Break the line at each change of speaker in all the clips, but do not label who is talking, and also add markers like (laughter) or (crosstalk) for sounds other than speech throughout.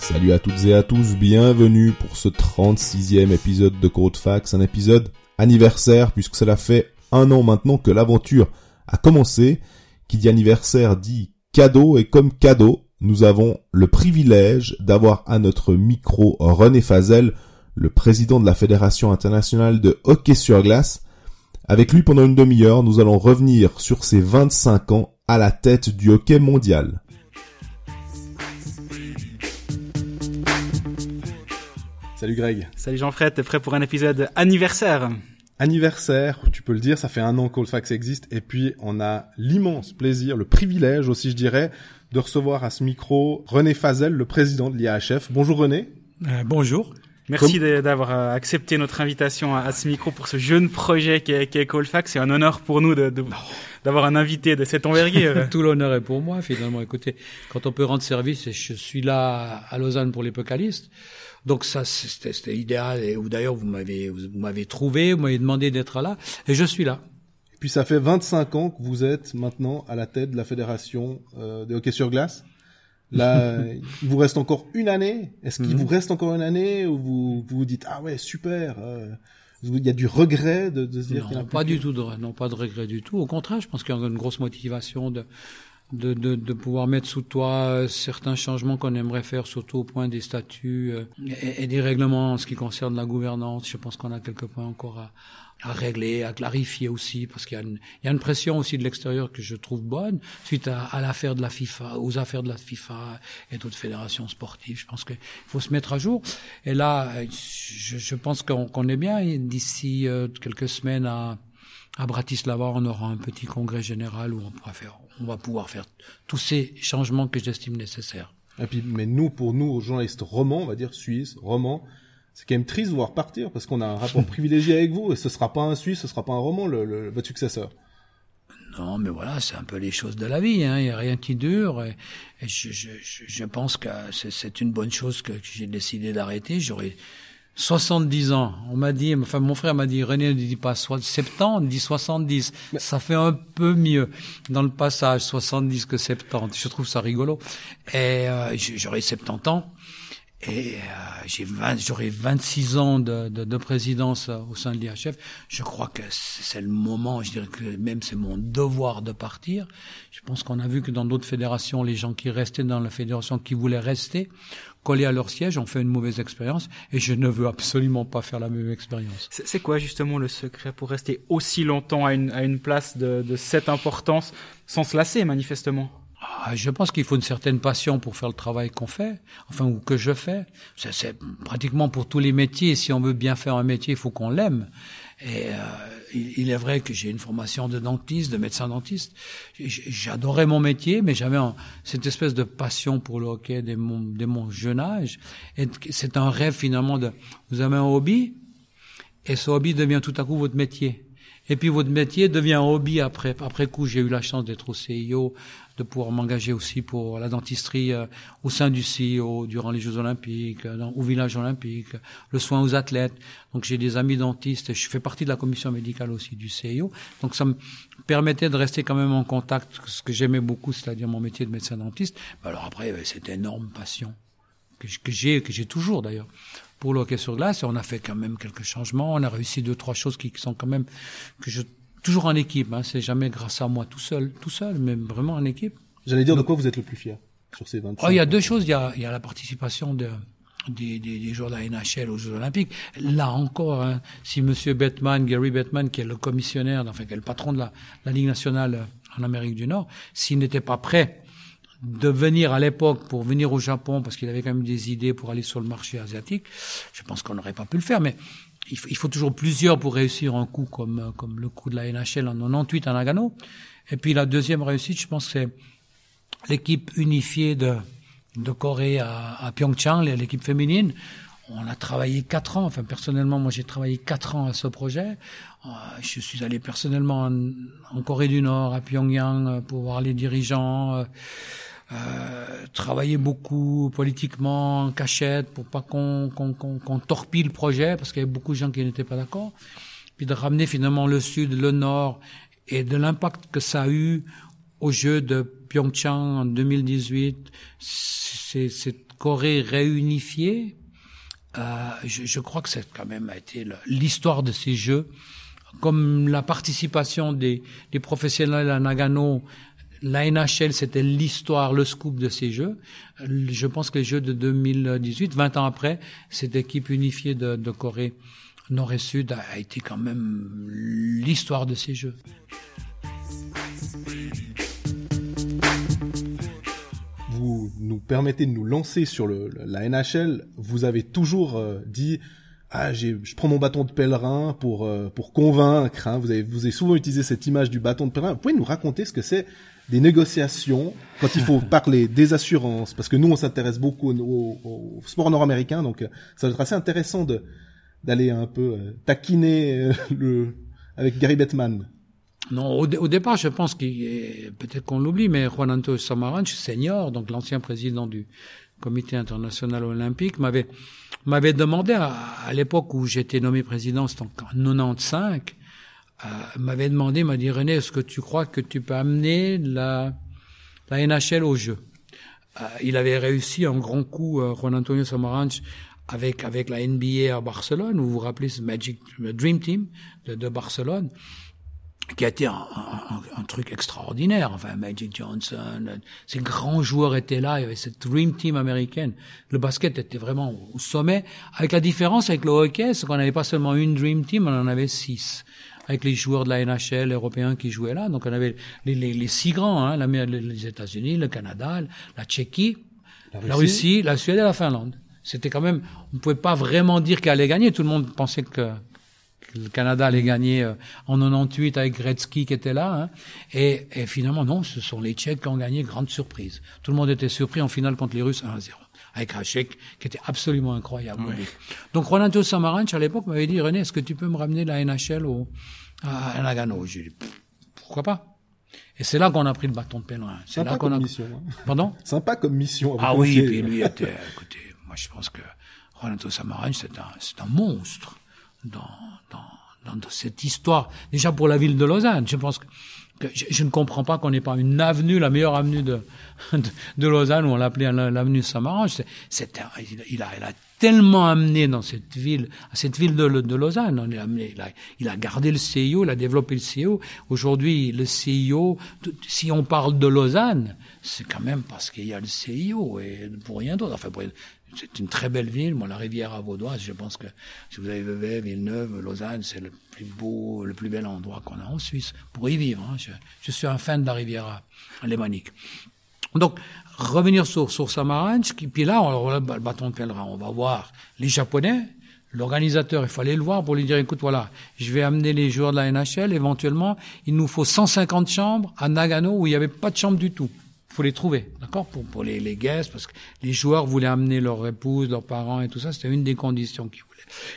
Salut à toutes et à tous, bienvenue pour ce 36e épisode de Code Fax, un épisode anniversaire puisque cela fait un an maintenant que l'aventure a commencé. Qui dit anniversaire dit cadeau et comme cadeau, nous avons le privilège d'avoir à notre micro René Fazel, le président de la Fédération internationale de hockey sur glace. Avec lui pendant une demi-heure, nous allons revenir sur ses 25 ans à la tête du hockey mondial. Salut Greg.
Salut Jean-Fred, t'es prêt pour un épisode anniversaire?
Anniversaire, tu peux le dire, ça fait un an qu'Oldfax existe, et puis on a l'immense plaisir, le privilège aussi je dirais, de recevoir à ce micro René Fazel, le président de l'IAHF. Bonjour René.
Euh, bonjour. Merci d'avoir euh, accepté notre invitation à, ce micro pour ce jeune projet qui est, qui est C'est un honneur pour nous de, d'avoir un invité de cette envergure. (laughs)
Tout l'honneur est pour moi, finalement. Écoutez, quand on peut rendre service, je suis là à Lausanne pour les Pocalistes. Donc ça, c'était idéal. Et d'ailleurs, vous m'avez, vous m'avez trouvé, vous m'avez demandé d'être là, et je suis là.
Et puis ça fait 25 ans que vous êtes maintenant à la tête de la fédération euh, de hockey sur glace. Là, (laughs) il vous reste encore une année. Est-ce qu'il mhm. vous reste encore une année ou vous vous, dites ah ouais super. Euh, il y a du regret de, de se dire
non, pas du tout de, non pas de regret du tout. Au contraire, je pense qu'il y a une grosse motivation de de, de, de, pouvoir mettre sous toi euh, certains changements qu'on aimerait faire, surtout au point des statuts euh, et, des règlements en ce qui concerne la gouvernance. Je pense qu'on a quelques points encore à, à régler, à clarifier aussi, parce qu'il y, a une, il y a une pression aussi de l'extérieur que je trouve bonne, suite à, à l'affaire de la FIFA, aux affaires de la FIFA et d'autres fédérations sportives. Je pense qu'il faut se mettre à jour. Et là, je, je pense qu'on est bien. D'ici euh, quelques semaines à, à Bratislava, on aura un petit congrès général où on pourra faire on va pouvoir faire tous ces changements que j'estime nécessaires.
Et puis, mais nous, pour nous, journalistes romans, on va dire suisses, romans, c'est quand même triste de voir partir parce qu'on a un rapport (laughs) privilégié avec vous et ce sera pas un Suisse, ce sera pas un roman, le, votre successeur.
Non, mais voilà, c'est un peu les choses de la vie. Hein. Il n'y a rien qui dure. Et, je, je, je, pense que c'est une bonne chose que j'ai décidé d'arrêter. J'aurais 70 ans. On m'a dit, enfin mon frère m'a dit, René ne dit pas 70, on dit 70. Ça fait un peu mieux dans le passage 70 que 70. Je trouve ça rigolo. Et euh, j'aurai 70 ans. Et euh, j'aurai 26 ans de, de, de, présidence au sein de l'IHF. Je crois que c'est le moment, je dirais que même c'est mon devoir de partir. Je pense qu'on a vu que dans d'autres fédérations, les gens qui restaient dans la fédération, qui voulaient rester, collés à leur siège, ont fait une mauvaise expérience. Et je ne veux absolument pas faire la même expérience.
C'est quoi justement le secret pour rester aussi longtemps à une, à une place de, de cette importance sans se lasser manifestement?
Ah, je pense qu'il faut une certaine passion pour faire le travail qu'on fait, enfin ou que je fais. C'est pratiquement pour tous les métiers. Si on veut bien faire un métier, il faut qu'on l'aime. Et euh, il, est vrai que j'ai une formation de dentiste, de médecin dentiste. J'adorais mon métier, mais j'avais cette espèce de passion pour le hockey dès mon, dès mon jeune âge. Et c'est un rêve finalement de vous avez un hobby, et ce hobby devient tout à coup votre métier. Et puis votre métier devient un hobby après. Après coup, j'ai eu la chance d'être au CIO, de pouvoir m'engager aussi pour la dentisterie euh, au sein du CIO durant les Jeux Olympiques, euh, dans, au village olympique, le soin aux athlètes. Donc j'ai des amis dentistes. Je fais partie de la commission médicale aussi du CIO. Donc ça me permettait de rester quand même en contact, ce que j'aimais beaucoup, c'est-à-dire mon métier de médecin dentiste. Alors après, cette énorme passion que j'ai, que j'ai toujours d'ailleurs pour le hockey sur glace. on a fait quand même quelques changements. On a réussi deux, trois choses qui sont quand même que je toujours en équipe. Hein. C'est jamais grâce à moi tout seul, tout seul, mais vraiment en équipe.
J'allais dire de quoi vous êtes le plus fier sur ces 25
oh, Il y a deux choses. Il y a, il y a la participation de des, des, des, joueurs de la NHL aux Jeux Olympiques. Là encore, hein, si Monsieur Bettman, Gary Bettman, qui est le commissionnaire, enfin qui est le patron de la, la Ligue nationale en Amérique du Nord, s'il n'était pas prêt de venir à l'époque pour venir au Japon parce qu'il avait quand même des idées pour aller sur le marché asiatique, je pense qu'on n'aurait pas pu le faire. Mais il faut, toujours plusieurs pour réussir un coup comme, comme le coup de la NHL en 98 à Nagano. Et puis la deuxième réussite, je pense, c'est l'équipe unifiée de, de Corée à, à Pyeongchang, l'équipe féminine. On a travaillé quatre ans. Enfin, personnellement, moi, j'ai travaillé quatre ans à ce projet. Euh, je suis allé personnellement en, en Corée du Nord, à Pyongyang, euh, pour voir les dirigeants. Euh, travailler beaucoup politiquement en cachette pour pas qu'on qu'on qu'on torpille le projet parce qu'il y avait beaucoup de gens qui n'étaient pas d'accord. Puis de ramener finalement le sud, le nord et de l'impact que ça a eu aux Jeux de Pyeongchang en 2018, c'est cette Corée réunifiée. Euh, je, je, crois que c'est quand même été l'histoire de ces Jeux, comme la participation des, des professionnels à Nagano la NHL, c'était l'histoire, le scoop de ces Jeux. Je pense que les Jeux de 2018, 20 ans après, cette équipe unifiée de, de Corée Nord et Sud a été quand même l'histoire de ces Jeux.
Vous nous permettez de nous lancer sur le, la NHL. Vous avez toujours euh, dit ah, je prends mon bâton de pèlerin pour euh, pour convaincre. Hein. Vous avez vous avez souvent utilisé cette image du bâton de pèlerin. Vous pouvez nous raconter ce que c'est des négociations quand il faut parler des assurances, parce que nous on s'intéresse beaucoup au, au, sport nord-américain, donc euh, ça va être assez intéressant de d'aller un peu euh, taquiner euh, le avec Gary Bettman.
Non, au, au, départ, je pense qu'il peut-être qu'on l'oublie, mais Juan Antonio Samaranch, senior, donc l'ancien président du Comité international olympique, m'avait m'avait demandé à, à l'époque où j'étais nommé président, c'était en 95, euh, m'avait demandé, m'a dit René, est-ce que tu crois que tu peux amener la, la NHL au jeu? Euh, Il avait réussi un grand coup, euh, Juan Antonio Samaranch, avec avec la NBA à Barcelone. Vous vous rappelez ce Magic Dream Team de, de Barcelone qui a été un, un, un, truc extraordinaire. Enfin, Magic Johnson, ces grands joueurs étaient là. Il y avait cette Dream Team américaine. Le basket était vraiment au sommet. Avec la différence avec le hockey, c'est qu'on n'avait pas seulement une Dream Team, on en avait six avec les joueurs de la NHL européens qui jouaient là. Donc on avait les, les, les six grands, hein, les États-Unis, le Canada, la Tchéquie, la Russie. la Russie, la Suède et la Finlande. C'était quand même, on ne pouvait pas vraiment dire qu'elle allait gagner. Tout le monde pensait que, le Canada allait gagner euh, en 98 avec Gretzky qui était là. Hein. Et, et, finalement, non, ce sont les Tchèques qui ont gagné. Grande surprise. Tout le monde était surpris en finale contre les Russes 1-0 avec chèque qui était absolument incroyable. Ouais. Donc Ronaldo Samaranch à l'époque m'avait dit René, est-ce que tu peux me ramener la NHL au, à Nagano? J'ai dit pourquoi pas? Et c'est là qu'on a pris le bâton de pèlerin.
C'est
là qu'on
a. Mission, hein.
Pardon?
Sympa comme mission.
ah oui, puis lui était. Écoutez, moi je pense que Ronaldo Samaranch c'est un, c'est un monstre dans, dans, dans cette histoire. Déjà pour la ville de Lausanne, je pense que je, ne comprends pas qu'on n'ait pas une avenue, la meilleure avenue de, (laughs) de, de Lausanne, où on l'appelait l'avenue Samaranch. C'est, il, il a tellement amené dans cette ville, à cette ville de, Lausanne. On est amené, il, a, gardé le CIO, il a développé le CIO. Aujourd'hui, le CIO, si on parle de Lausanne, c'est quand même parce qu'il y a le CIO et pour rien d'autre. Enfin, c'est une très belle ville. Moi, la rivière à Vaudoise, je pense que si vous avez vu Villeneuve, Lausanne, c'est le plus beau, le plus bel endroit qu'on a en Suisse pour y vivre. Hein. Je, suis un fan de la rivière lémanique. Donc, revenir sur, sur Samaranch, puis là, on, le bâton de pèlerin, on va voir les Japonais, L'organisateur, il fallait le voir pour lui dire, écoute, voilà, je vais amener les joueurs de la NHL, éventuellement, il nous faut 150 chambres à Nagano où il n'y avait pas de chambre du tout. Faut les trouver, d'accord, pour, pour les, les guests, parce que les joueurs voulaient amener leur épouse, leurs parents et tout ça, c'était une des conditions qu'ils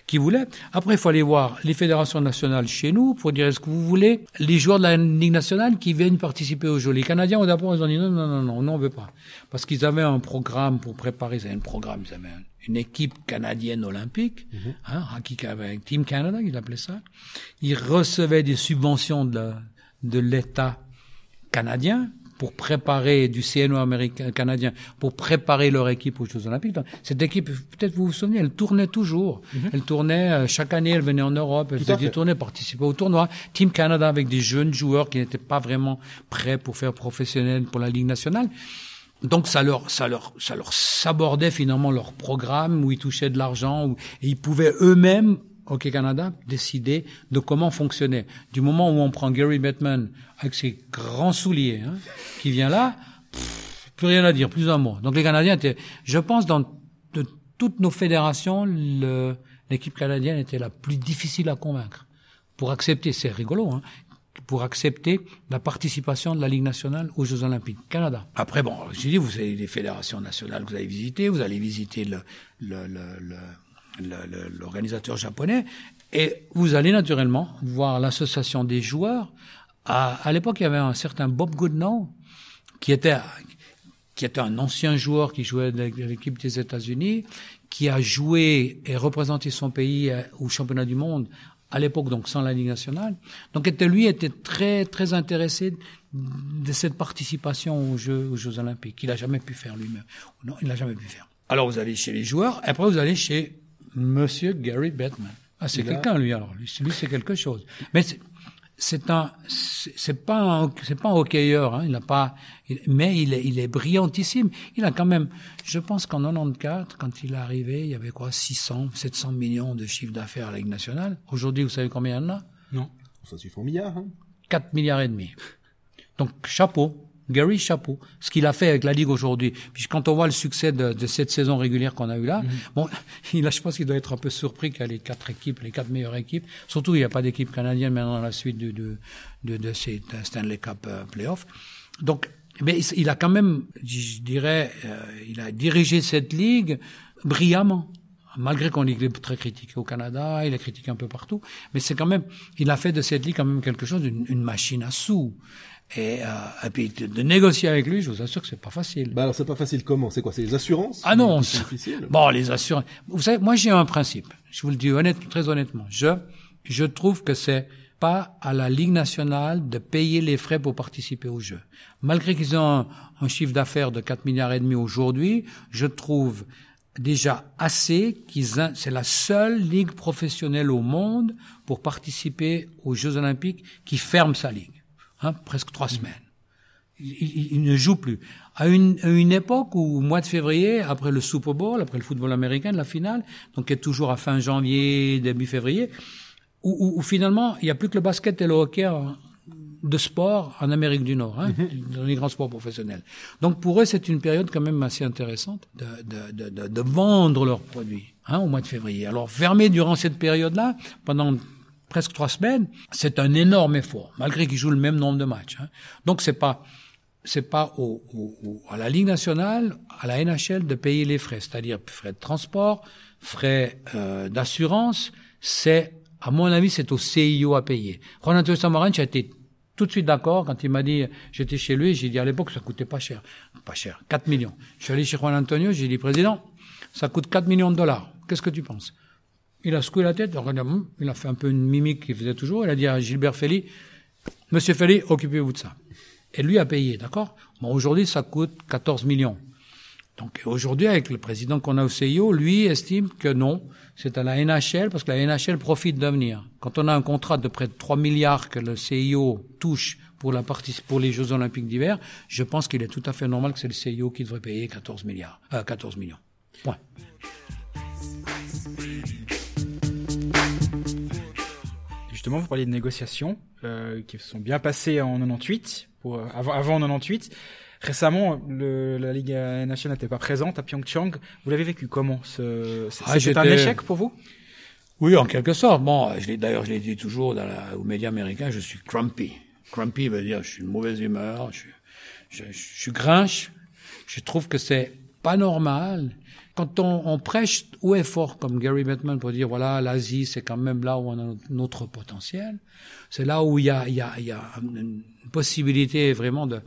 Qu'ils voulaient. Après, il faut aller voir les fédérations nationales chez nous pour dire est-ce que vous voulez les joueurs de la Ligue nationale qui viennent participer aux Jeux? Les Canadiens, au départ, ils ont dit non, non, non, non, on n'en veut pas. Parce qu'ils avaient un programme pour préparer, ils avaient un programme, ils avaient une équipe canadienne olympique, -hmm. hein, avec Team Canada, ils appelaient ça. Ils recevaient des subventions de, de l'État canadien pour préparer du CNO américain canadien pour préparer leur équipe aux Jeux Olympiques. Donc, cette équipe, peut-être vous vous souvenez, elle tournait toujours. Mm -hmm. Elle tournait euh, chaque année, elle venait en Europe, elle faisait des tournées, participait au tournoi. Team Canada avec des jeunes joueurs qui n'étaient pas vraiment prêts pour faire professionnel pour la Ligue nationale. Donc ça leur, ça leur, ça leur sabordait finalement leur programme où ils touchaient de l'argent et ils pouvaient eux-mêmes Hockey Canada décider de comment fonctionner. Du moment où on prend Gary Bettman avec ses grands souliers, hein, qui vient là, plus rien à dire, plus un mot. Donc les Canadiens étaient, je pense, dans de toutes nos fédérations, l'équipe canadienne était la plus difficile à convaincre pour accepter. C'est rigolo, hein, pour accepter la participation de la Ligue nationale aux Jeux Olympiques Canada. Après, bon, j'ai dit, vous avez les fédérations nationales que vous allez visiter, vous allez visiter le, le, le, le l'organisateur japonais, et vous allez naturellement voir l'association des joueurs. À, à l'époque, il y avait un certain Bob Goodnow, qui était, qui était un ancien joueur qui jouait de l'équipe des États-Unis, qui a joué et représenté son pays au championnat du monde à l'époque donc sans la Ligue nationale. Donc était, lui était très très intéressé de cette participation aux Jeux, aux Jeux olympiques. Il n'a jamais pu faire lui-même. Non, il n'a jamais pu faire. Alors vous allez chez les joueurs, après vous allez chez Monsieur Gary Bettman. Ah, c'est quelqu'un lui alors. Lui, lui c'est quelque chose. Mais c'est un, c'est pas un, c'est pas un hockeyeur, hein, il n'a pas, mais il est, il est brillantissime. Il a quand même, je pense qu'en 94, quand il est arrivé, il y avait quoi, 600, 700 millions de chiffre d'affaires à la Ligue nationale. Aujourd'hui, vous savez combien il y en a?
Non.
Ça suffit en milliards, hein
4 milliards et demi. Donc, chapeau. Gary Chapeau, ce qu'il a fait avec la Ligue aujourd'hui. Puis quand on voit le succès de, de cette saison régulière qu'on a eu là, bon, (laughs) il a, je pense qu'il doit être un peu surpris qu'il y a les quatre équipes, les quatre meilleures équipes. Surtout, il n'y a pas d'équipe canadienne maintenant dans la suite de, de, de, de ces Stanley Cup euh, playoffs. Donc, mais il a quand même, je dirais, euh, il a dirigé cette ligue brillamment malgré qu'on est très critiqué au Canada, il est critiqué un peu partout, mais c'est quand même, il a fait de cette ligue quand même quelque chose, une, une machine à sous. Et, euh, et puis de, de, négocier avec lui, je vous assure que c'est pas facile.
Bah alors c'est pas facile comment? C'est quoi? C'est les assurances?
Ah non,
c'est difficile?
Bon, les assurances. Vous savez, moi j'ai un principe. Je vous le dis honnête, très honnêtement. Je je trouve que c'est pas à la Ligue nationale de payer les frais pour participer aux Jeux. Malgré qu'ils ont un, un chiffre d'affaires de 4 milliards et demi aujourd'hui, je trouve déjà assez qu'ils c'est la seule ligue professionnelle au monde pour participer aux Jeux olympiques qui ferme sa ligue. Hein, presque trois semaines. Il, il, il, ne joue plus. À une, à une époque où, au mois de février, après le Super Bowl, après le football américain, la finale, donc qui est toujours à fin janvier, début février, où, où, où finalement, il n'y a plus que le basket et le hockey de sport en Amérique du Nord, hein, dans les grands sports professionnels. Donc pour eux, c'est une période quand même assez intéressante de, de, de, de vendre leurs produits hein, au mois de février. Alors fermer durant cette période-là, pendant presque trois semaines, c'est un énorme effort, malgré qu'ils jouent le même nombre de matchs. Hein. Donc c'est pas c'est pas au, au, à la Ligue nationale, à la NHL de payer les frais, c'est-à-dire frais de transport, frais euh, d'assurance. C'est, à mon avis, c'est au CIO à payer. Juan Antonio Samaranch a été tout de suite d'accord quand il m'a dit, j'étais chez lui, j'ai dit à l'époque ça coûtait pas cher, pas cher, 4 millions. Je suis allé chez Juan Antonio, j'ai dit président, ça coûte 4 millions de dollars. Qu'est-ce que tu penses? Il a secoué la tête, il a fait un peu une mimique qu'il faisait toujours. Il a dit à Gilbert Félix, Monsieur Félix, occupez-vous de ça. Et lui a payé, d'accord? Bon, aujourd'hui, ça coûte 14 millions. Donc aujourd'hui, avec le président qu'on a au CIO, lui estime que non, c'est à la NHL, parce que la NHL profite d'avenir. Quand on a un contrat de près de 3 milliards que le CIO touche pour, la pour les Jeux Olympiques d'hiver, je pense qu'il est tout à fait normal que c'est le CIO qui devrait payer 14 milliards, euh, 14 millions. Point.
Justement, vous parliez de négociations euh, qui se sont bien passées en 98, pour, euh, avant, avant 98. Récemment, le, la Ligue nationale n'était pas présente à Pyeongchang. Vous l'avez vécu comment ce,
ah,
C'était un échec pour vous?
Oui, en quelque sorte. Bon, je d'ailleurs, je l'ai dit toujours dans la, aux médias américains, je suis grumpy. Grumpy veut dire je suis de mauvaise humeur, je, je, je, je suis grinche. Je trouve que c'est pas normal quand on, on, prêche haut et fort comme Gary Bettman pour dire voilà l'Asie c'est quand même là où on a notre potentiel, c'est là où il y a, il y a, il y a une possibilité vraiment de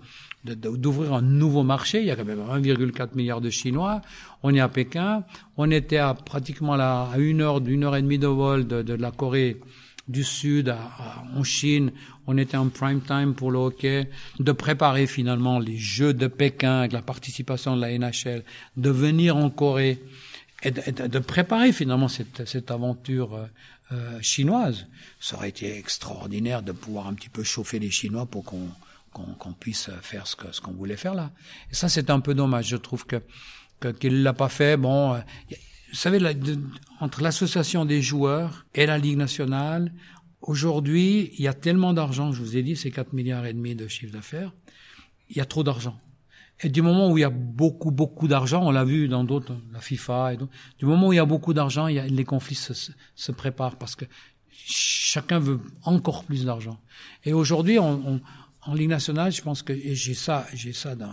d'ouvrir un nouveau marché. Il y a quand même 1,4 milliard de Chinois. On est à Pékin. On était à pratiquement là, à une heure, d'une heure et demie de vol de, de la Corée du Sud à, à, en Chine. On était en prime time pour le hockey, de préparer finalement les Jeux de Pékin avec la participation de la NHL, de venir en Corée et de, et de préparer finalement cette, cette aventure euh, euh, chinoise. Ça aurait été extraordinaire de pouvoir un petit peu chauffer les Chinois pour qu'on qu'on qu puisse faire ce qu'on ce qu'on voulait faire là. Et ça, c'est un peu dommage. Je trouve que qu'il ne l'a pas fait. Bon, euh, vous savez, entre l'association des joueurs et la Ligue nationale, aujourd'hui, il y a tellement d'argent, je vous ai dit, c'est 4 milliards et demi de chiffre d'affaires, il y a trop d'argent. Et du moment où il y a beaucoup, beaucoup d'argent, on l'a vu dans d'autres, la FIFA et du moment où il y a beaucoup d'argent, les conflits se, préparent parce que chacun veut encore plus d'argent. Et aujourd'hui, en Ligue nationale, je pense que j'ai ça, j'ai ça dans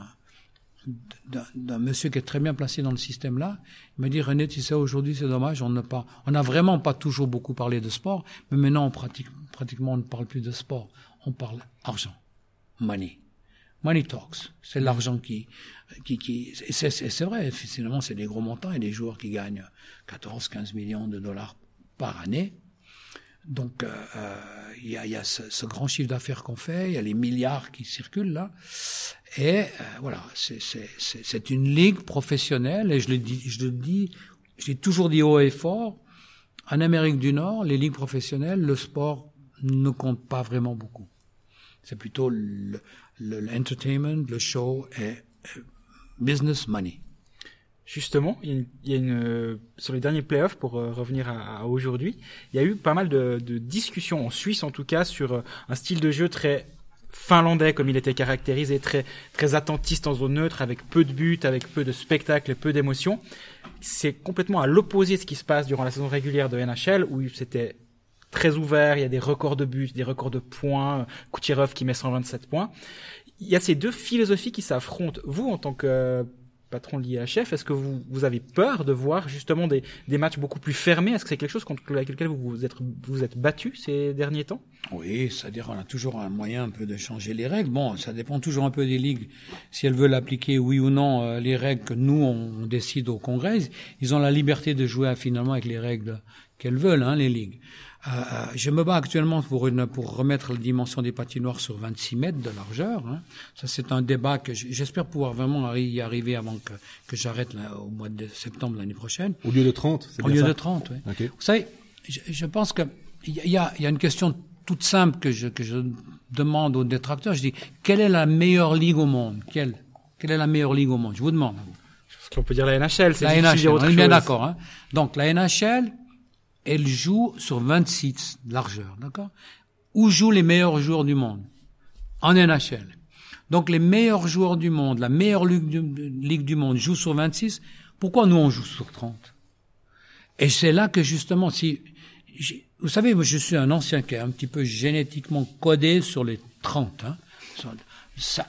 d'un monsieur qui est très bien placé dans le système là. Il m'a dit René, tu sais aujourd'hui c'est dommage, on n'a pas, on n'a vraiment pas toujours beaucoup parlé de sport, mais maintenant on pratique, pratiquement on ne parle plus de sport, on parle argent, money, money talks. C'est l'argent qui, qui, qui, c'est vrai, finalement c'est des gros montants et des joueurs qui gagnent 14, 15 millions de dollars par année. Donc, euh, euh, il y a, ce, grand chiffre d'affaires qu'on fait, il y a les milliards qui circulent là. Et euh, voilà, c'est- une ligue professionnelle, et je le dis, j'ai toujours dit haut et fort, en Amérique du Nord, les ligues professionnelles, le sport ne compte pas vraiment beaucoup. C'est plutôt le- le- l'entertainment, le show et euh, business money.
Justement, il y a une, y a une, euh, sur les derniers playoffs, pour euh, revenir à, à aujourd'hui, il y a eu pas mal de, de discussions, en Suisse en tout cas, sur euh, un style de jeu très finlandais, comme il était caractérisé, très, très attentiste en zone neutre, avec peu de buts, avec peu de spectacles peu d'émotions. C'est complètement à l'opposé de ce qui se passe durant la saison régulière de NHL, où c'était très ouvert, il y a des records de buts, des records de points, Kucherov qui met 127 points. Il y a ces deux philosophies qui s'affrontent. Vous, en tant que patron de l'IHF, est-ce que vous, vous avez peur de voir justement des, matchs beaucoup plus fermés? Est-ce que c'est quelque chose contre lequel vous vous êtes, vous êtes battu ces derniers temps?
Oui, c'est-à-dire on a toujours un moyen un peu de changer les règles. Bon, ça dépend toujours un peu des ligues. Si elles veulent appliquer, oui ou non, euh, les règles que nous, on décide au Congrès, ils ont la liberté de jouer finalement avec les règles qu'elles veulent, hein, les ligues. Euh, euh, je me bats actuellement pour, une, pour remettre la dimension des patinoires sur 26 mètres de largeur. Hein. Ça, c'est un débat que j'espère pouvoir vraiment y arriver avant que, que j'arrête au mois de septembre l'année prochaine.
Au lieu de 30, c'est
Au
bien
lieu
ça
de 30, oui.
Ok.
Vous savez, je, je pense que il y a- y a, il y a une question toute simple que je, que je demande aux détracteurs. Je dis, quelle est la meilleure ligue au monde? Quelle Quelle est la meilleure ligue au monde? Je vous demande.
Parce qu'on peut dire la NHL, c'est
La NHL, on est bien d'accord. Hein Donc la NHL, elle joue sur 26 de largeur, d'accord? Où jouent les meilleurs joueurs du monde? En NHL. Donc les meilleurs joueurs du monde, la meilleure ligue du, monde joue sur 26. Pourquoi nous on joue sur 30 Et c'est là que justement, si vous savez, moi je suis un ancien qui est un petit peu génétiquement codé sur les 30, hein,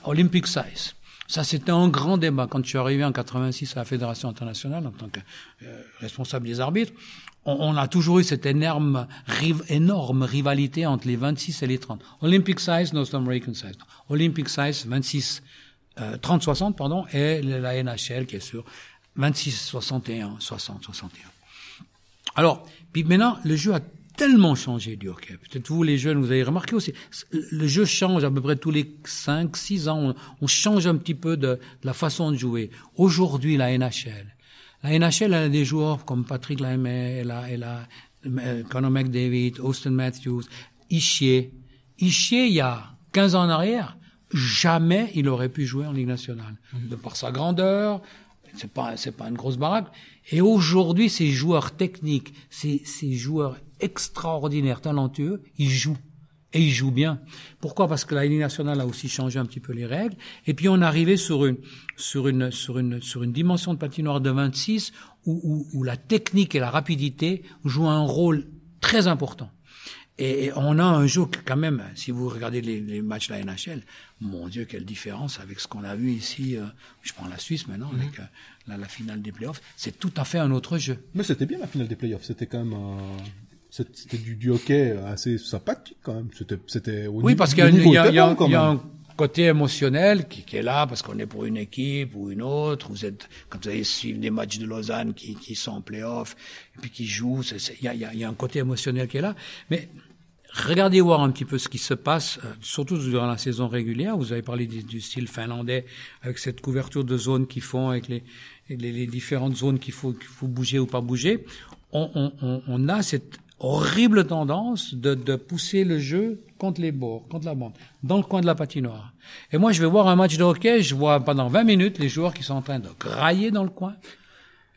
Olympic size. Ça, c'était un grand débat quand je suis arrivé en 86 à la Fédération internationale en tant que euh, responsable des arbitres. On, on a toujours eu cette énorme, énorme rivalité entre les 26 et les 30. Olympic size, North American size. Olympic size, 26, euh, 30-60, pardon, et la NHL qui est sur 26-61, 60-61. Alors, puis maintenant, le jeu a tellement changé du hockey. Peut-être vous, les jeunes, vous avez remarqué aussi. Le jeu change à peu près tous les 5, 6 ans. On, on change un petit peu de, de la façon de jouer. Aujourd'hui, la NHL. La NHL, elle a des joueurs comme Patrick Laimé, elle a, elle a euh, Conor McDavid, Austin Matthews, Ishier. Ishier, il y a 15 ans en arrière, jamais il aurait pu jouer en Ligue nationale. De par sa grandeur, c'est pas c'est pas une grosse baraque et aujourd'hui ces joueurs techniques ces ces joueurs extraordinaires talentueux ils jouent et ils jouent bien pourquoi? Parce que la Ligue nationale a aussi changé un petit peu les règles et puis on est arrivé sur une sur une sur une sur une dimension de patinoire de 26 où où, où la technique et la rapidité jouent un rôle très important et on a un jeu quand même, si vous regardez les, les matchs de la NHL, mon Dieu, quelle différence avec ce qu'on a vu ici. euh, je prends la Suisse maintenant, avec euh, la, la finale des playoffs. C'est tout à fait un autre jeu.
Mais c'était bien la finale des playoffs. C'était quand même un... C'était du, du hockey assez sympathique quand même. C'était, c'était
Oui, parce qu'il y y y y a un côté émotionnel qui, qui est là parce qu'on est pour une équipe ou une autre. Vous êtes, quand vous allez suivre des matchs de Lausanne qui, qui sont en playoff et puis qui jouent, il y y, a, un côté émotionnel qui est là. Mais regardez voir un petit peu ce qui se passe, euh, surtout durant la saison régulière. Vous avez parlé du, du style finlandais avec cette couverture de zones qu'ils font, avec les, les, les différentes zones qu'il faut, qu'il faut bouger ou pas bouger. On, on, on a cette horrible tendance de, de pousser le jeu contre les bords, contre la bande, dans le coin de la patinoire. Et moi, je vais voir un match de hockey, je vois pendant 20 minutes les joueurs qui sont en train de grailler dans le coin.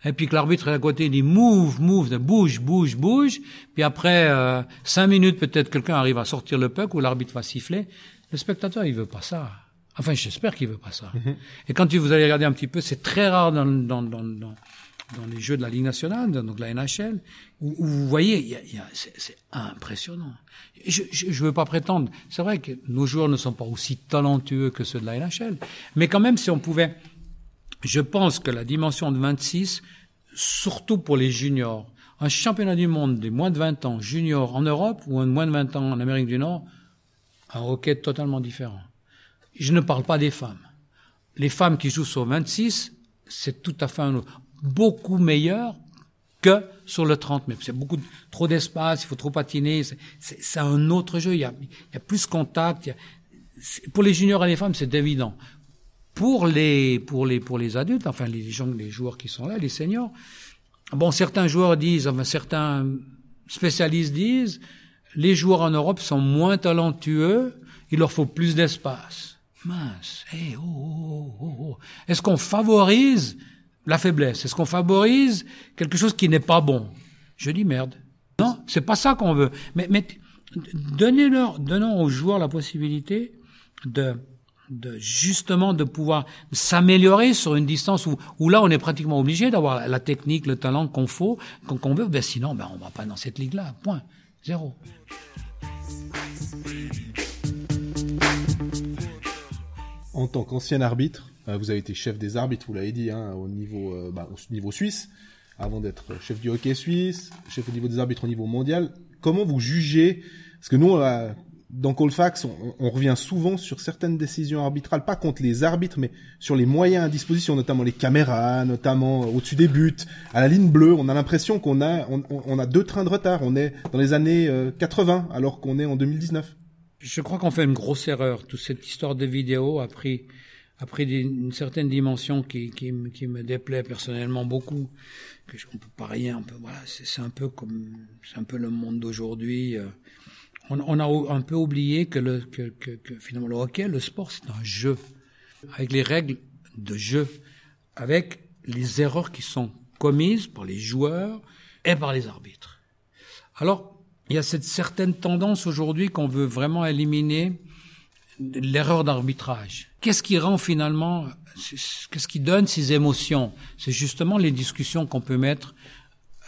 Et puis que l'arbitre est à côté dit move, move, de bouge, bouge, bouge. Puis après euh, cinq minutes, peut-être quelqu'un arrive à sortir le puck ou l'arbitre va siffler. Le spectateur, il veut pas ça. Enfin, j'espère qu'il veut pas ça. Et quand vous allez regarder un petit peu, c'est très rare dans, dans, dans, dans, dans les jeux de la Ligue nationale, donc la NHL, où, où vous voyez, c'est, impressionnant. Je ne veux pas prétendre. C'est vrai que nos joueurs ne sont pas aussi talentueux que ceux de la NHL, mais quand même, si on pouvait je pense que la dimension de 26, surtout pour les juniors, un championnat du monde des moins de 20 ans junior en Europe ou un moins de 20 ans en Amérique du Nord, un hockey totalement différent. Je ne parle pas des femmes. Les femmes qui jouent sur 26, c'est tout à fait un autre. Beaucoup meilleur que sur le 30 mètres. C'est beaucoup trop d'espace, il faut trop patiner. C'est un autre jeu. Il y a, il y a plus contact. Il y a, pour les juniors et les femmes, c'est évident. Pour les pour les pour les adultes, enfin les gens, les joueurs qui sont là, les seniors. Bon, certains joueurs disent, enfin certains spécialistes disent, les joueurs en Europe sont moins talentueux, il leur faut plus d'espace. Mince, hey, oh, oh, oh, oh. Est-ce qu'on favorise la faiblesse Est-ce qu'on favorise quelque chose qui n'est pas bon? Je dis merde. Non, c'est pas ça qu'on veut. Mais, mais donnez-leur, donnons aux joueurs la possibilité de, de justement de pouvoir s'améliorer sur une distance où, où là on est pratiquement obligé d'avoir la technique, le talent qu'on faut, qu'on veut. Ben sinon, ben on va pas dans cette ligue-là. Point. Zéro.
En tant qu'ancien arbitre, vous avez été chef des arbitres, vous l'avez dit, hein, au niveau, euh, bah, au niveau suisse, avant d'être chef du hockey suisse, chef au niveau des arbitres au niveau mondial. Comment vous jugez? Parce que nous, euh, dans Colfax, on, revient souvent sur certaines décisions arbitrales, pas contre les arbitres, mais sur les moyens à disposition, notamment les caméras, notamment au-dessus des buts, à la ligne bleue. On a l'impression qu'on a, on, on, a deux trains de retard. On est dans les années 80, alors qu'on est en 2019.
Je crois qu'on fait une grosse erreur. Toute cette histoire de vidéo a pris a pris une certaine dimension qui, qui, qui, me déplaît personnellement beaucoup, que je, on peut pas rien, voilà, c'est un peu comme, c'est un peu le monde d'aujourd'hui. Euh. On, on, a un peu oublié que, le, que, que, que finalement le hockey, le sport, c'est un jeu, avec les règles de jeu, avec les erreurs qui sont commises par les joueurs et par les arbitres. Alors, il y a cette certaine tendance aujourd'hui qu'on veut vraiment éliminer l'erreur d'arbitrage. Qu'est-ce qui rend finalement, qu'est-ce qui donne ces émotions? C'est justement les discussions qu'on peut mettre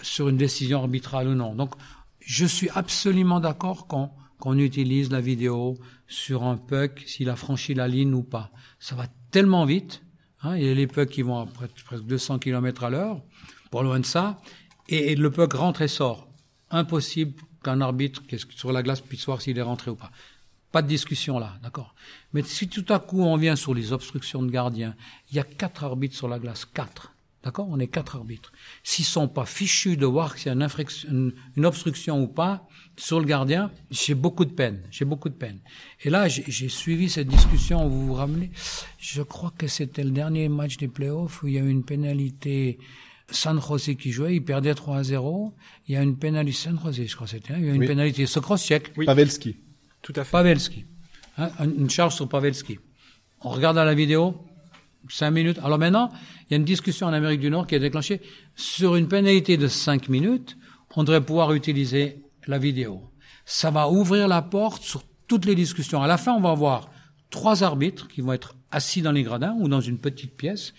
sur une décision arbitrale ou non. Donc, je suis absolument d'accord qu'on utilise la vidéo sur un puck, s'il a franchi la ligne ou pas. Ça va tellement vite. Il y a les pucks qui vont à presque 200 km à l'heure, pour loin de ça, et, et le puck rentre et sort. Impossible qu'un arbitre sur la glace puisse voir s'il est rentré ou pas. Pas de discussion là, d'accord. Mais si tout à coup on vient sur les obstructions de gardiens, il y a quatre arbitres sur la glace, quatre. D'accord? On est quatre arbitres. S'ils sont pas fichus de voir s'il y a une, une, obstruction ou pas sur le gardien, j'ai beaucoup de peine. J'ai beaucoup de peine. Et là, j'ai suivi cette discussion. Vous vous rappelez Je crois que c'était le dernier match des playoffs où il y a eu une pénalité. San José qui jouait, il perdait 3 à 0. Il y a une pénalité San José, je crois que c'était. Hein. Il y a une pénalité. Cross-check.
Oui. Pavelski.
Tout à fait.
Pavelski. Hein, une charge sur Pavelski. On regarde la vidéo, cinq minutes. Alors maintenant, il y a une discussion en Amérique du Nord qui est déclenchée. Sur une pénalité de cinq minutes, on devrait pouvoir utiliser la vidéo. Ça va ouvrir la porte sur toutes les discussions. À la fin, on va avoir trois arbitres qui vont être assis dans les gradins ou dans une petite pièce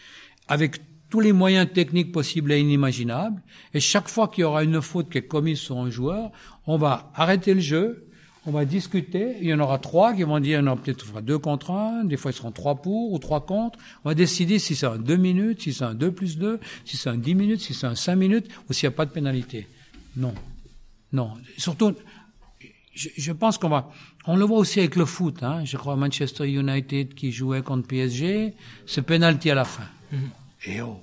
avec tous les moyens techniques possibles et inimaginables. Et chaque fois qu'il y aura une faute qui est commise sur un joueur, on va arrêter le jeu, on va discuter. Il y en aura trois qui vont dire, non, peut-être fera deux contre un, des fois ils seront trois pour ou trois contre. On va décider si c'est un deux minutes, si c'est un deux plus deux, si c'est un dix minutes, si c'est un cinq minutes, ou s'il n'y a pas de pénalité. Non. Non. Surtout, je, je pense qu'on va, on le voit aussi avec le foot, hein. Je crois Manchester United qui jouait contre PSG, c'est pénalité à la fin. Mm-hmm. Et oh.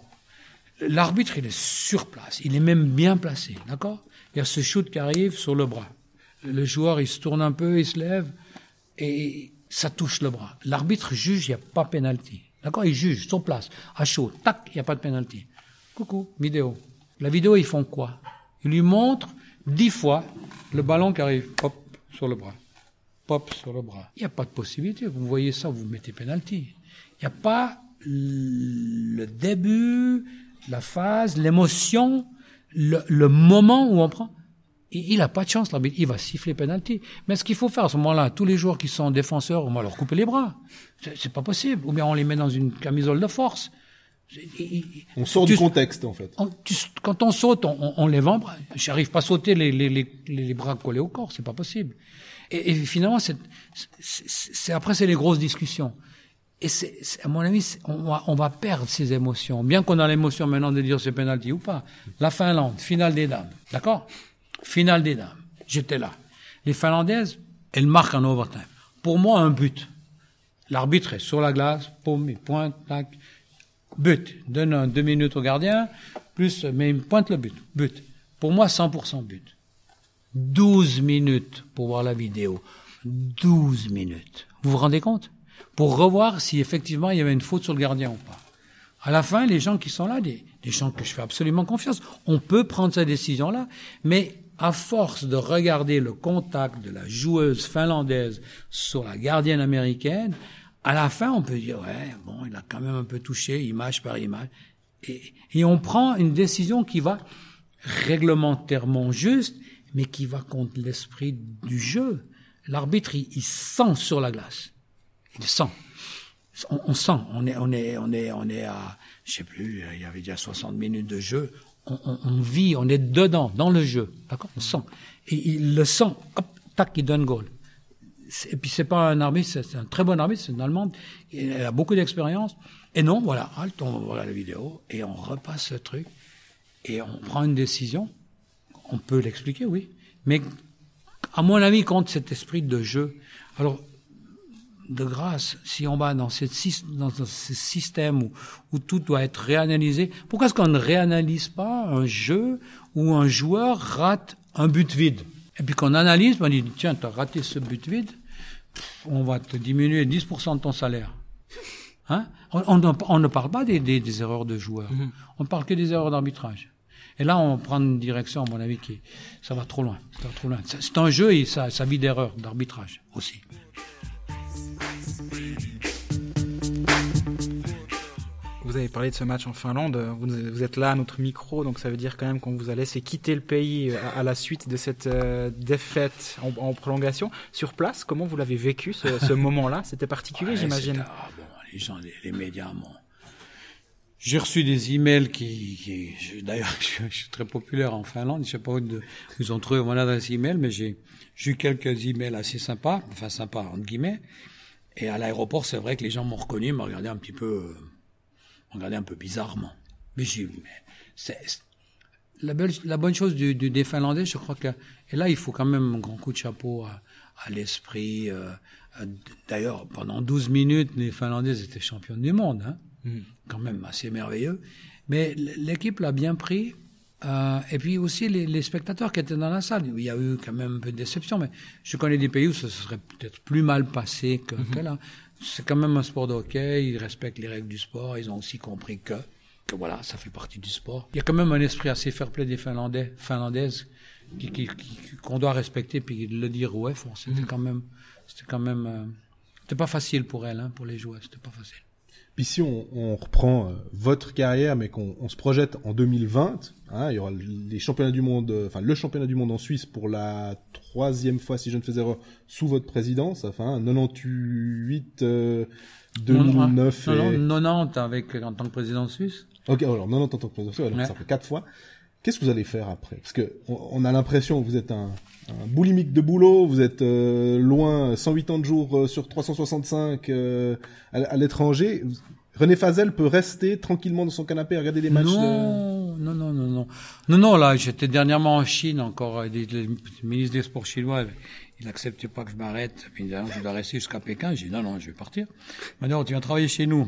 L'arbitre, il est sur place. Il est même bien placé. D'accord? Il y a ce shoot qui arrive sur le bras le joueur, il se tourne un peu, il se lève, et ça touche le bras. L'arbitre juge, il n'y a pas pénalty. D'accord? Il juge sur place, à chaud, tac, il n'y a pas de pénalty. Coucou, vidéo. La vidéo, ils font quoi? Ils lui montrent dix fois le ballon qui arrive, hop, sur le bras. Pop sur le bras. Il n'y a pas de possibilité. Vous voyez ça, vous mettez pénalty. Il n'y a pas le début, la phase, l'émotion, le moment où on prend il n'a pas de chance, l'arbitre. Il va siffler penalty. Mais ce qu'il faut faire à ce moment-là, tous les joueurs qui sont défenseurs, on va leur couper les bras. C'est pas possible. Ou bien on les met dans une camisole de force.
On sort du contexte, en fait.
quand on saute, on, on un bras. J'arrive pas à sauter les, les, les, les, bras collés au corps. C'est pas possible. Et, et finalement, c'est, après, c'est les grosses discussions. Et c'est, à mon avis, on va, on va perdre ces émotions. Bien qu'on a l'émotion maintenant de dire c'est penalty ou pas. La Finlande, finale des dames. D'accord? Finale des dames. J'étais là. Les Finlandaises, elles marquent en overtime. Pour moi, un but. L'arbitre est sur la glace, poum, il pointe, tac. But. Donne deux minutes au gardien. plus, mais il me pointe le but. But. Pour moi, 100% but. 12 minutes pour voir la vidéo. 12 minutes. Vous vous rendez compte? Pour revoir si effectivement il y avait une faute sur le gardien ou pas. À la fin, les gens qui sont là, des, des gens que je fais absolument confiance, on peut prendre cette décision-là, mais à force de regarder le contact de la joueuse finlandaise sur la gardienne américaine, à la fin, on peut dire, ouais, bon, il a quand même un peu touché, image par image. Et, on prend une décision qui va réglementairement juste, mais qui va contre l'esprit du jeu. L'arbitre, il, il, sent sur la glace. Il sent. On, on, sent. On est, on est, on est, on est à, je sais plus, il y avait déjà 60 minutes de jeu. On, on, on vit, on est dedans, dans le jeu. D'accord? On sent. Et il le sent. Hop, tac, il donne goal. Et puis c'est pas un arbitre, c'est un très bon arbitre, c'est une Allemande. Elle a beaucoup d'expérience. Et non, voilà, halt, on voit la vidéo et on repasse ce truc et on prend une décision. On peut l'expliquer, oui. Mais à mon avis, contre cet esprit de jeu. Alors, de grâce, si on va dans, cette, dans ce système où, où, tout doit être réanalysé, pourquoi est-ce qu'on ne réanalyse pas un jeu où un joueur rate un but vide? Et puis qu'on analyse, on dit, tiens, tu as raté ce but vide, on va te diminuer 10% de ton salaire. Hein? On, on, on, ne parle pas des, des, des erreurs de joueurs, mm -hmm. on parle que des erreurs d'arbitrage. Et là, on prend une direction, à mon avis, qui ça va trop loin. Ça va trop loin. C'est un jeu et ça, ça vit d'erreurs d'arbitrage aussi.
Vous avez parlé de ce match en Finlande. Vous, êtes là à notre micro, donc ça veut dire quand même qu'on vous a laissé quitter le pays à, à la suite de cette euh, défaite en, en, prolongation. Sur place, comment vous l'avez vécu ce, ce (laughs) moment-là? C'était particulier,
ouais,
j'imagine.
Ah, bon, les gens, les, les médias m'ont j'ai reçu des emails qui, qui d'ailleurs, (laughs) je, je, suis très populaire en Finlande. Je sais pas où de, ils ont trouvé mon adresse email, mais j'ai, j'ai eu quelques emails assez sympas, enfin sympas entre guillemets. Et à l'aéroport, c'est vrai que les gens m'ont reconnu, m'ont regardé un petit peu, euh, m'ont regardé un peu bizarrement. Mais j'ai, c'est, la, belle, la bonne chose du, du, des Finlandais, je crois que, et là, il faut quand même un grand coup de chapeau à, à l'esprit. Euh, d'ailleurs, pendant 12 minutes, les Finlandais étaient champions du monde. Hein mmh. quand même assez merveilleux. Mais l'équipe l'a bien pris. Euh, et puis aussi les, les, spectateurs qui étaient dans la salle. Il y a eu quand même un peu de déception, mais je connais des pays où ça serait peut-être plus mal passé que, mmh. que là. C'est quand même un sport de hockey, ils respectent les règles du sport, ils ont aussi compris que, que voilà, ça fait partie du sport. Il y a quand même un esprit assez fair-play des Finlandais, Finlandaises qu'on qui, qui, qu doit respecter, puis le dire ouais, c'était mmh. quand même, c'était quand même, euh, c'était pas facile pour elles, hein, pour les joueurs, c'était pas facile.
Puis si on, on reprend euh, votre carrière, mais qu'on on se projette en 2020, hein, il y aura les championnats du monde, euh, enfin le championnat du monde en Suisse pour la troisième fois, si je ne fais erreur, sous votre présidence, enfin 98, euh, 2009
non, non, et... non, 90 avec en tant que président suisse.
Ok, alors 90 en tant que président suisse, alors ouais. ça fait quatre fois. Qu'est-ce que vous allez faire après? Parce que on, on a l'impression que vous êtes un, un boulimique de boulot, vous êtes euh, loin 108 ans de jour euh, sur 365 euh, à, à l'étranger. René Fazel peut rester tranquillement dans son canapé et regarder les matchs
non, de... non, non, non, non. Non, non, là, j'étais dernièrement en Chine encore, le ministre des Sports chinois, il n'acceptait pas que je m'arrête. Puis il dit, je dois rester jusqu'à Pékin. J'ai dit, non, non, je vais partir. Maintenant, tu viens travailler chez nous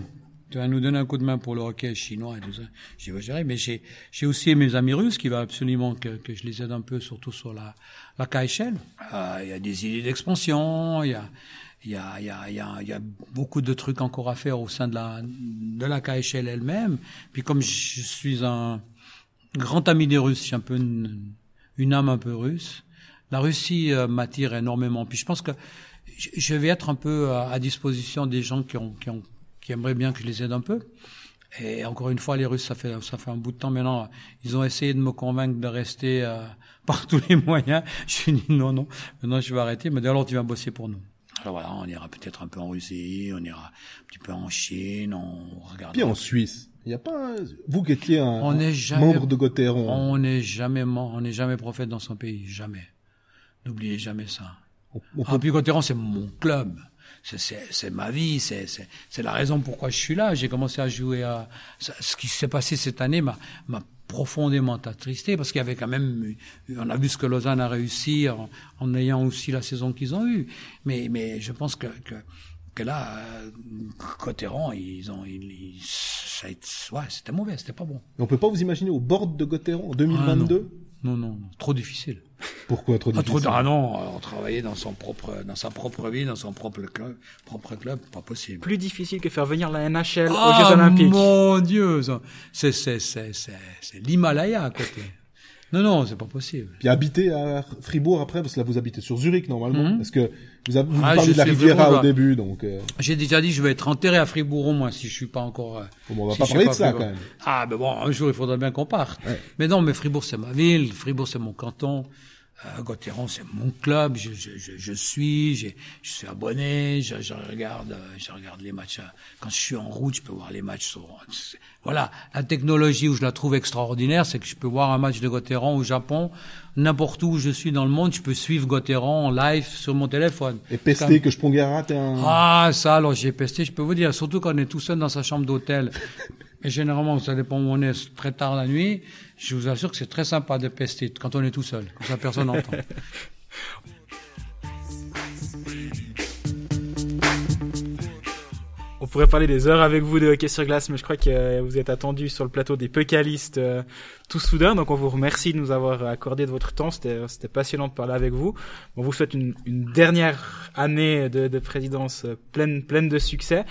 tu vas nous donner un coup de main pour le hockey chinois et tout ça. Vais gérer, mais j'ai, j'ai aussi mes amis russes qui va absolument que, que je les aide un peu, surtout sur la, la KHL. Euh, il y a des idées d'expansion, il y a, il y a, il y a, il y a, beaucoup de trucs encore à faire au sein de la, de la KHL elle-même. Puis comme je suis un grand ami des Russes, j'ai un peu une, une âme un peu russe. La Russie euh, m'attire énormément. Puis je pense que je vais être un peu à, à disposition des gens qui ont, qui ont qui aimeraient bien que je les aide un peu. Et encore une fois, les Russes, ça fait ça fait un bout de temps maintenant. Ils ont essayé de me convaincre de rester euh, (laughs) par tous les moyens. (laughs) Je dit non, non. Maintenant, je vais arrêter. Mais alors, tu vas bosser pour nous. Alors voilà, on ira peut-être un peu en Russie, on ira un petit peu en Chine, on regarde.
Puis en Suisse. Il n'y a pas vous qui étiez un, on est jamais, membre de Gauthieron.
On n'est jamais on n'est jamais prophète dans son pays, jamais. N'oubliez jamais ça. On, on ah, puis Gauthieron, c'est mon club c'est ma vie, c'est la raison pourquoi je suis là. J'ai commencé à jouer à ce qui s'est passé cette année m'a profondément attristé parce qu'il y avait quand même on a vu ce que Lausanne a réussi en, en ayant aussi la saison qu'ils ont eue mais mais je pense que, que Que là, euh, Cotteron, ils ont, ils, ils- ouais, c'était mauvais, c'était pas bon.
On peut pas vous imaginer au bord de Gauthieron en 2022
Non, non, non, trop difficile.
Pourquoi trop
Ah,
difficile?
Trop, ah non, on travaillait dans son propre, dans sa propre vie, dans son propre club, propre club, pas possible.
Plus difficile que faire venir la NHL aux
Ah,
Jeux Olympiques.
mon Dieu, c'est, c'est, c'est, c'est, c'est l'Himalaya à côté. Non, non, c'est pas possible.
Puis habiter à Fribourg après, parce que là vous habitez sur Zurich normalement. Parce que vous, avez, vous
Ah,
parlez de la Riviera au début, donc euh,
J'ai déjà dit, je vais être enterré à Fribourg au moins si je suis pas encore. euh,
bon, on va
si
pas parler de ça
Fribourg.
quand même.
Ah, ben bon, un jour il faudra bien qu'on parte.
Ouais.
Mais non, mais Fribourg c'est ma ville, Fribourg c'est mon canton. Euh, Gauthieron, c'est mon club, je, je, je, je suis, je suis abonné, je, je regarde, euh, je regarde les matchs. euh, Quand je suis en route, je peux voir les matchs sur. Voilà, la technologie où je la trouve extraordinaire, c'est que je peux voir un match de Gauthieron au Japon, n'importe où je suis dans le monde, je peux suivre Gauthieron en live sur mon téléphone.
Et pester que je t'es un...
Ah, ça, alors j'ai pesté, je peux vous dire, surtout quand on est tout seul dans sa chambre d'hôtel. (laughs) Et généralement, ça dépend où on est, très tard la nuit. Je vous assure que c'est très sympa de pester quand on est tout seul. Comme ça, personne n'entend.
On pourrait parler des heures avec vous de hockey sur glace, mais je crois que euh, vous êtes attendus sur le plateau des Pécalistes euh, tout soudain. Donc on vous remercie de nous avoir accordé de votre temps. C'était c'était passionnant de parler avec vous. On vous souhaite une, dernière année de, de présidence euh, pleine, pleine de succès.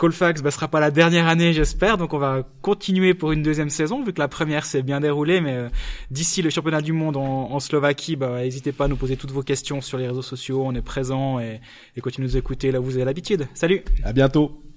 Colfax, bah, sera pas la dernière année, j'espère. Donc on va continuer pour une deuxième saison, vu que la première s'est bien déroulée. Mais euh, d'ici le championnat du monde en, Slovaquie, bah, n'hésitez pas à nous poser toutes vos questions sur les réseaux sociaux. On est présent et, et continuez de nous écouter là où vous avez l'habitude. Salut
À bientôt.